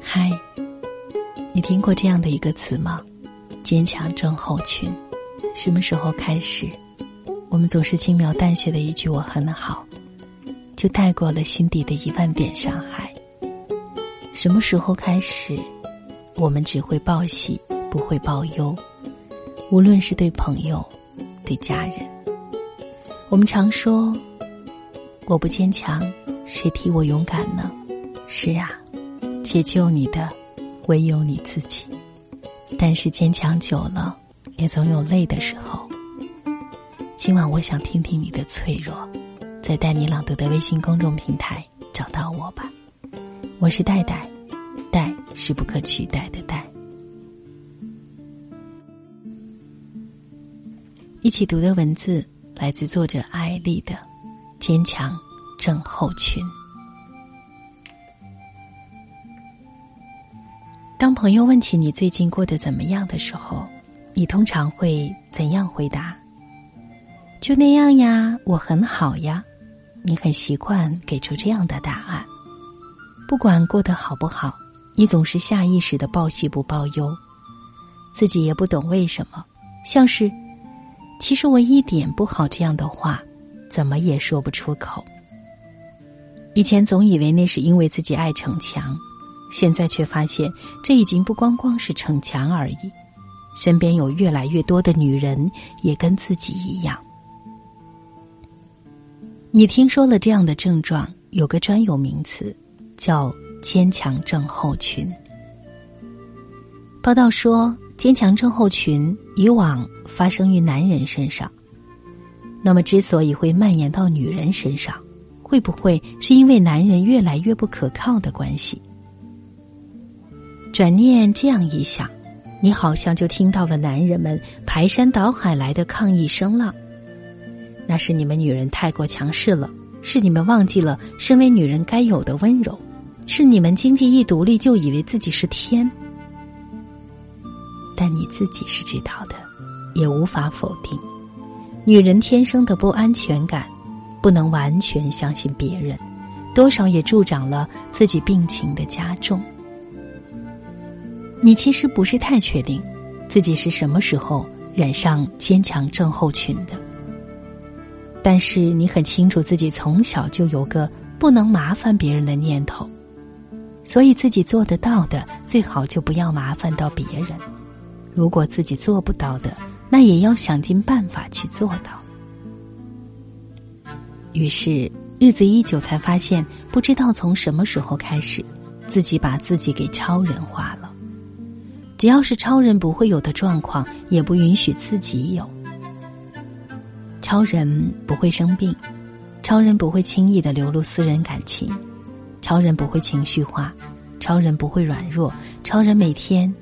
嗨，你听过这样的一个词吗？坚强症候群。什么时候开始，我们总是轻描淡写的一句“我很好”，就带过了心底的一万点伤害？什么时候开始，我们只会报喜，不会报忧？无论是对朋友，对家人，我们常说：“我不坚强，谁替我勇敢呢？”是啊，解救你的唯有你自己。但是坚强久了。也总有累的时候。今晚我想听听你的脆弱，在带你朗读的微信公众平台找到我吧。我是戴戴，戴是不可取代的戴。一起读的文字来自作者艾丽的《坚强症候群》。当朋友问起你最近过得怎么样的时候，你通常会怎样回答？就那样呀，我很好呀。你很习惯给出这样的答案。不管过得好不好，你总是下意识的报喜不报忧，自己也不懂为什么，像是其实我一点不好这样的话，怎么也说不出口。以前总以为那是因为自己爱逞强，现在却发现这已经不光光是逞强而已。身边有越来越多的女人也跟自己一样。你听说了这样的症状，有个专有名词，叫坚强症候群。报道说，坚强症候群以往发生于男人身上，那么之所以会蔓延到女人身上，会不会是因为男人越来越不可靠的关系？转念这样一想。你好像就听到了男人们排山倒海来的抗议声浪，那是你们女人太过强势了，是你们忘记了身为女人该有的温柔，是你们经济一独立就以为自己是天。但你自己是知道的，也无法否定，女人天生的不安全感，不能完全相信别人，多少也助长了自己病情的加重。你其实不是太确定，自己是什么时候染上坚强症候群的。但是你很清楚自己从小就有个不能麻烦别人的念头，所以自己做得到的最好就不要麻烦到别人。如果自己做不到的，那也要想尽办法去做到。于是日子一久，才发现不知道从什么时候开始，自己把自己给超人化了。只要是超人不会有的状况，也不允许自己有。超人不会生病，超人不会轻易的流露私人感情，超人不会情绪化，超人不会软弱，超人每天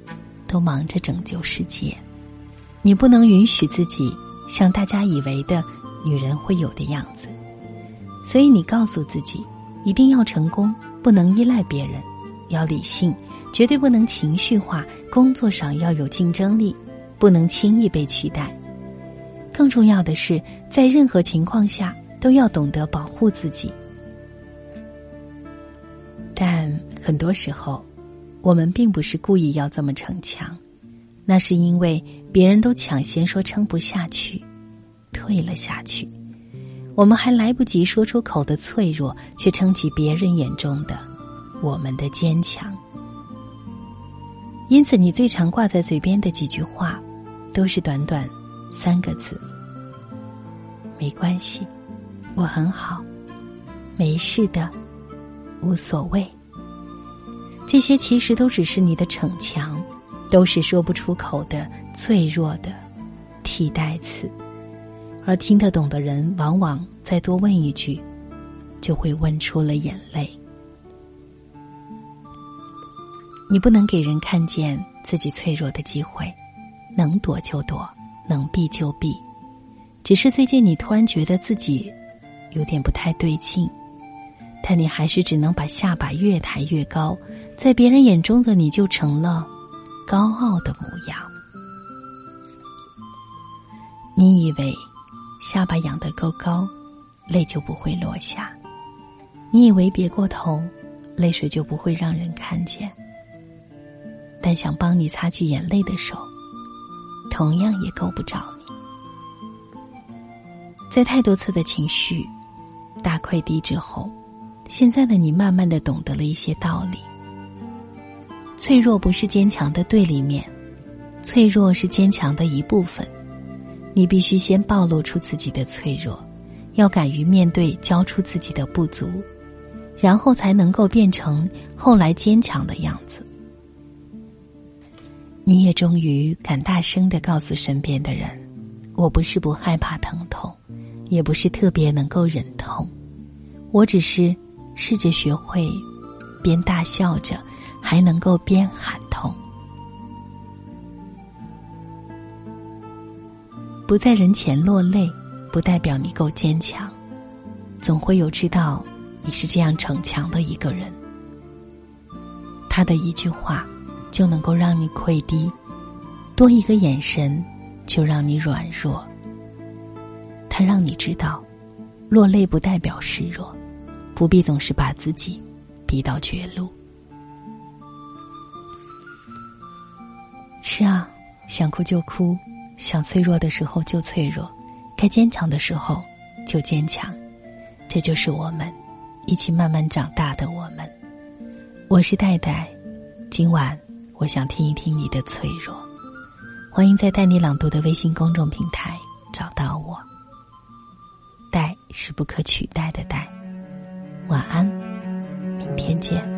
都忙着拯救世界。你不能允许自己像大家以为的女人会有的样子，所以你告诉自己，一定要成功，不能依赖别人，要理性。绝对不能情绪化，工作上要有竞争力，不能轻易被取代。更重要的是，在任何情况下都要懂得保护自己。但很多时候，我们并不是故意要这么逞强，那是因为别人都抢先说撑不下去，退了下去，我们还来不及说出口的脆弱，却撑起别人眼中的我们的坚强。因此，你最常挂在嘴边的几句话，都是短短三个字：“没关系，我很好，没事的，无所谓。”这些其实都只是你的逞强，都是说不出口的脆弱的替代词，而听得懂的人，往往再多问一句，就会问出了眼泪。你不能给人看见自己脆弱的机会，能躲就躲，能避就避。只是最近你突然觉得自己有点不太对劲，但你还是只能把下巴越抬越高，在别人眼中的你就成了高傲的模样。你以为下巴仰得够高，泪就不会落下，你以为别过头，泪水就不会让人看见。但想帮你擦去眼泪的手，同样也够不着你。在太多次的情绪大溃堤之后，现在的你慢慢的懂得了一些道理。脆弱不是坚强的对立面，脆弱是坚强的一部分。你必须先暴露出自己的脆弱，要敢于面对，交出自己的不足，然后才能够变成后来坚强的样子。你也终于敢大声的告诉身边的人：“我不是不害怕疼痛，也不是特别能够忍痛，我只是试着学会边大笑着，还能够边喊痛。不在人前落泪，不代表你够坚强，总会有知道你是这样逞强的一个人。”他的一句话。就能够让你溃堤，多一个眼神，就让你软弱。他让你知道，落泪不代表示弱，不必总是把自己逼到绝路。是啊，想哭就哭，想脆弱的时候就脆弱，该坚强的时候就坚强，这就是我们一起慢慢长大的我们。我是戴戴，今晚。我想听一听你的脆弱，欢迎在带你朗读的微信公众平台找到我。戴是不可取代的戴，晚安，明天见。